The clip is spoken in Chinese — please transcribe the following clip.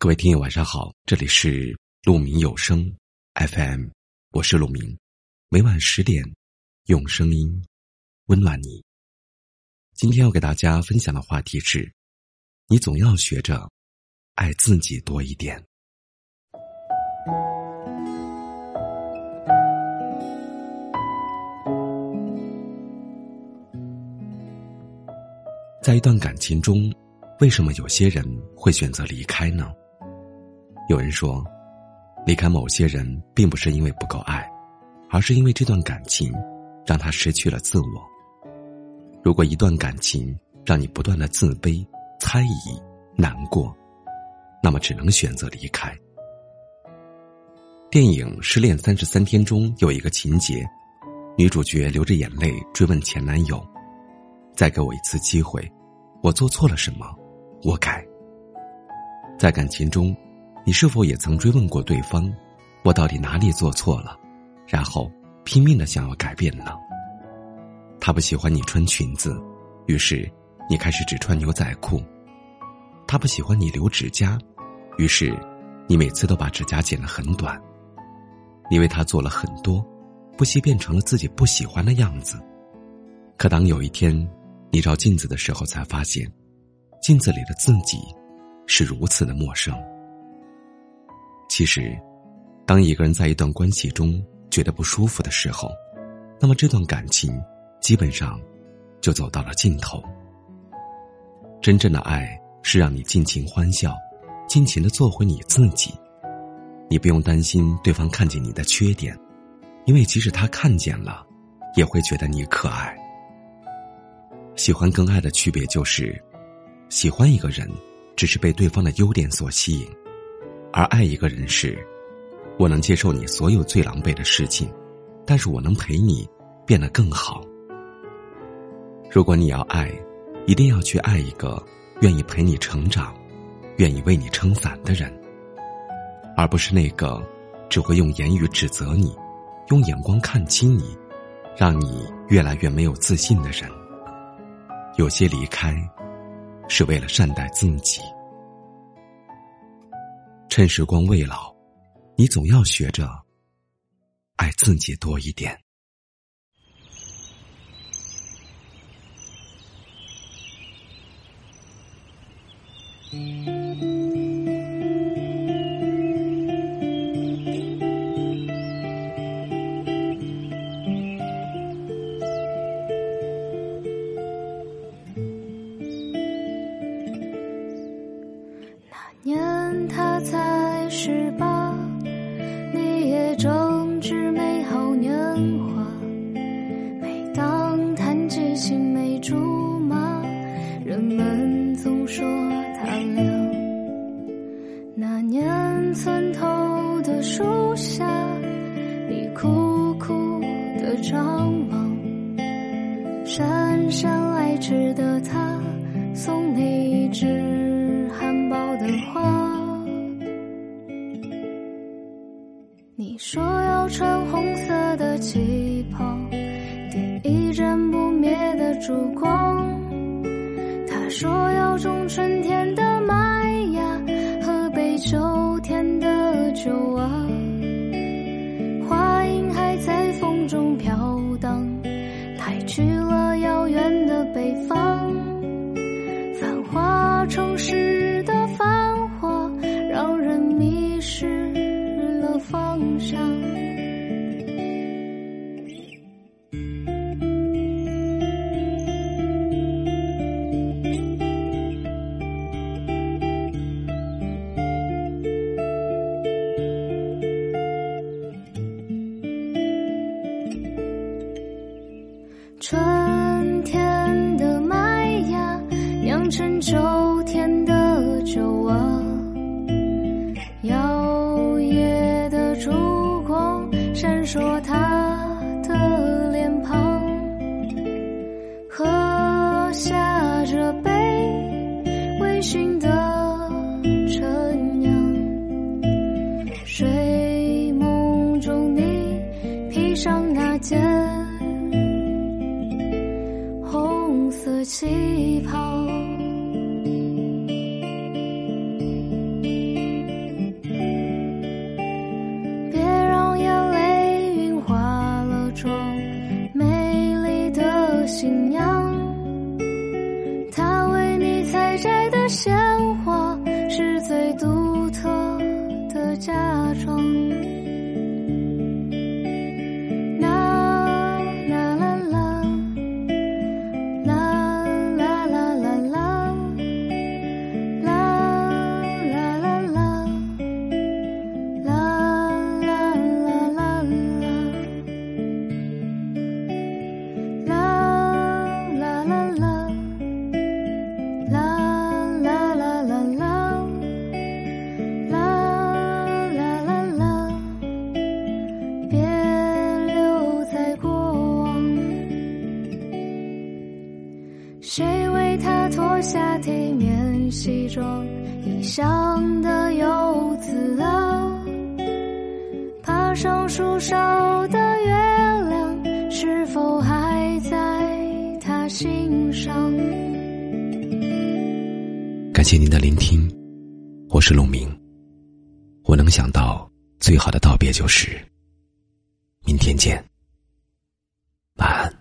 各位听友，晚上好，这里是鹿鸣有声 FM，我是鹿鸣，每晚十点用声音温暖你。今天要给大家分享的话题是：你总要学着爱自己多一点。在一段感情中，为什么有些人会选择离开呢？有人说，离开某些人并不是因为不够爱，而是因为这段感情让他失去了自我。如果一段感情让你不断的自卑、猜疑、难过，那么只能选择离开。电影《失恋三十三天》中有一个情节，女主角流着眼泪追问前男友：“再给我一次机会，我做错了什么？我改。”在感情中。你是否也曾追问过对方：“我到底哪里做错了？”然后拼命的想要改变呢？他不喜欢你穿裙子，于是你开始只穿牛仔裤；他不喜欢你留指甲，于是你每次都把指甲剪得很短。你为他做了很多，不惜变成了自己不喜欢的样子。可当有一天你照镜子的时候，才发现镜子里的自己是如此的陌生。其实，当一个人在一段关系中觉得不舒服的时候，那么这段感情基本上就走到了尽头。真正的爱是让你尽情欢笑，尽情的做回你自己。你不用担心对方看见你的缺点，因为即使他看见了，也会觉得你可爱。喜欢跟爱的区别就是，喜欢一个人只是被对方的优点所吸引。而爱一个人是，我能接受你所有最狼狈的事情，但是我能陪你变得更好。如果你要爱，一定要去爱一个愿意陪你成长、愿意为你撑伞的人，而不是那个只会用言语指责你、用眼光看清你、让你越来越没有自信的人。有些离开，是为了善待自己。趁时光未老，你总要学着爱自己多一点。他才十八，你也正值美好年华。每当谈及青梅竹马，人们总说他俩。那年村头的树下，你苦苦的张望，姗姗来迟的他送你一枝含苞的花。你说要穿红色的旗袍，点一盏不灭的烛光。他说要种春天的麦芽，喝杯秋天的酒啊。话音还在风中飘荡，太去了遥远的北方，繁华城市红脱下体面西装，异乡的游子啊，爬上树梢的月亮是否还在他心上？感谢您的聆听，我是陆明，我能想到最好的道别就是明天见。晚安。